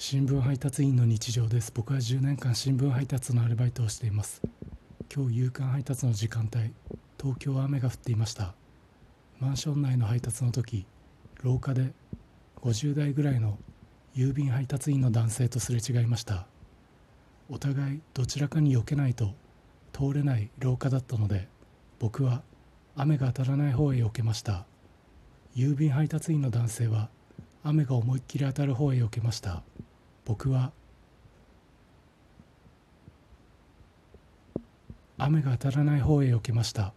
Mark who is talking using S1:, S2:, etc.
S1: 新聞配達員の日常です。僕は10年間新聞配達のアルバイトをしています。今日夕刊配達の時間帯東京は雨が降っていました。マンション内の配達の時廊下で50代ぐらいの郵便配達員の男性とすれ違いました。お互いどちらかに避けないと通れない廊下だったので僕は雨が当たらない方へ避けました。郵便配達員の男性は雨が思いっきり当たる方へ避けました。僕は雨が当たらない方へ避けました。